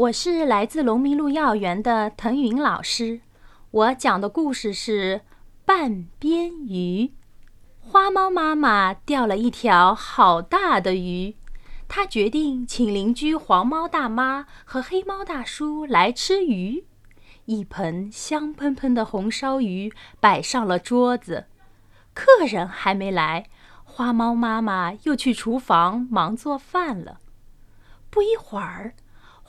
我是来自龙民路幼儿园的腾云老师，我讲的故事是《半边鱼》。花猫妈妈钓了一条好大的鱼，她决定请邻居黄猫大妈和黑猫大叔来吃鱼。一盆香喷喷的红烧鱼摆上了桌子，客人还没来，花猫妈妈又去厨房忙做饭了。不一会儿。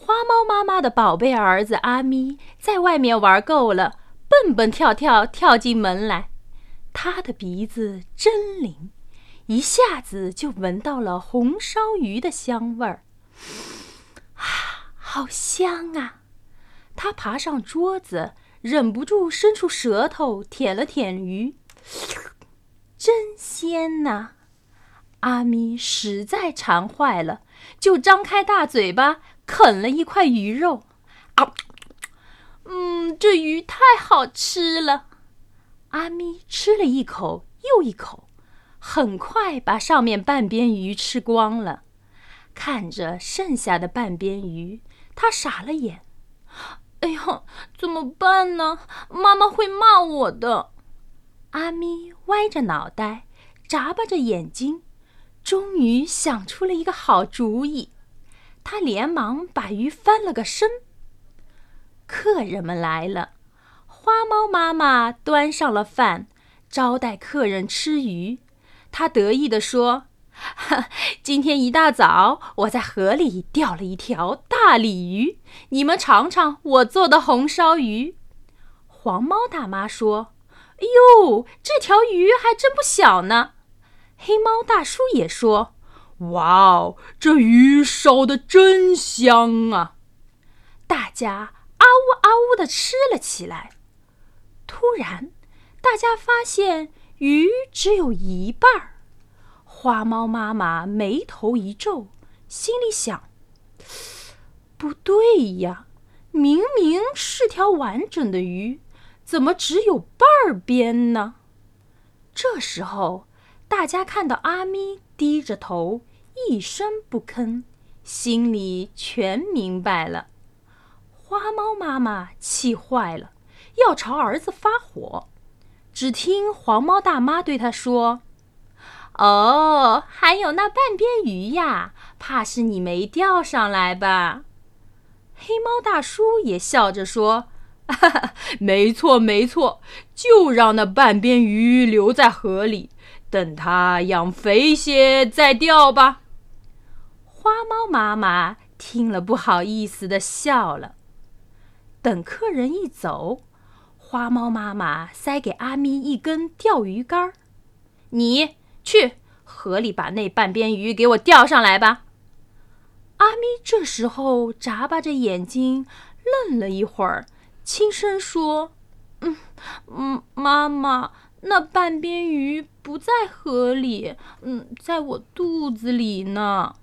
花猫妈妈的宝贝儿子阿咪在外面玩够了，蹦蹦跳跳跳进门来。他的鼻子真灵，一下子就闻到了红烧鱼的香味儿。啊，好香啊！他爬上桌子，忍不住伸出舌头舔了舔鱼，真鲜呐！阿咪实在馋坏了，就张开大嘴巴。啃了一块鱼肉，啊，嗯，这鱼太好吃了。阿咪吃了一口又一口，很快把上面半边鱼吃光了。看着剩下的半边鱼，他傻了眼。哎呦，怎么办呢？妈妈会骂我的。阿咪歪着脑袋，眨巴着眼睛，终于想出了一个好主意。他连忙把鱼翻了个身。客人们来了，花猫妈妈端上了饭，招待客人吃鱼。他得意地说：“今天一大早，我在河里钓了一条大鲤鱼，你们尝尝我做的红烧鱼。”黄猫大妈说：“哎呦，这条鱼还真不小呢。”黑猫大叔也说。哇哦，这鱼烧的真香啊！大家啊呜啊呜的吃了起来。突然，大家发现鱼只有一半儿。花猫妈妈眉头一皱，心里想：不对呀，明明是条完整的鱼，怎么只有半边呢？这时候，大家看到阿咪低着头。一声不吭，心里全明白了。花猫妈妈气坏了，要朝儿子发火。只听黄猫大妈对他说：“哦，还有那半边鱼呀，怕是你没钓上来吧？”黑猫大叔也笑着说：“哈哈，没错没错，就让那半边鱼留在河里，等它养肥些再钓吧。”花猫妈妈听了，不好意思的笑了。等客人一走，花猫妈妈塞给阿咪一根钓鱼竿你去河里把那半边鱼给我钓上来吧。”阿咪这时候眨巴着眼睛，愣了一会儿，轻声说：“嗯嗯，妈妈，那半边鱼不在河里，嗯，在我肚子里呢。”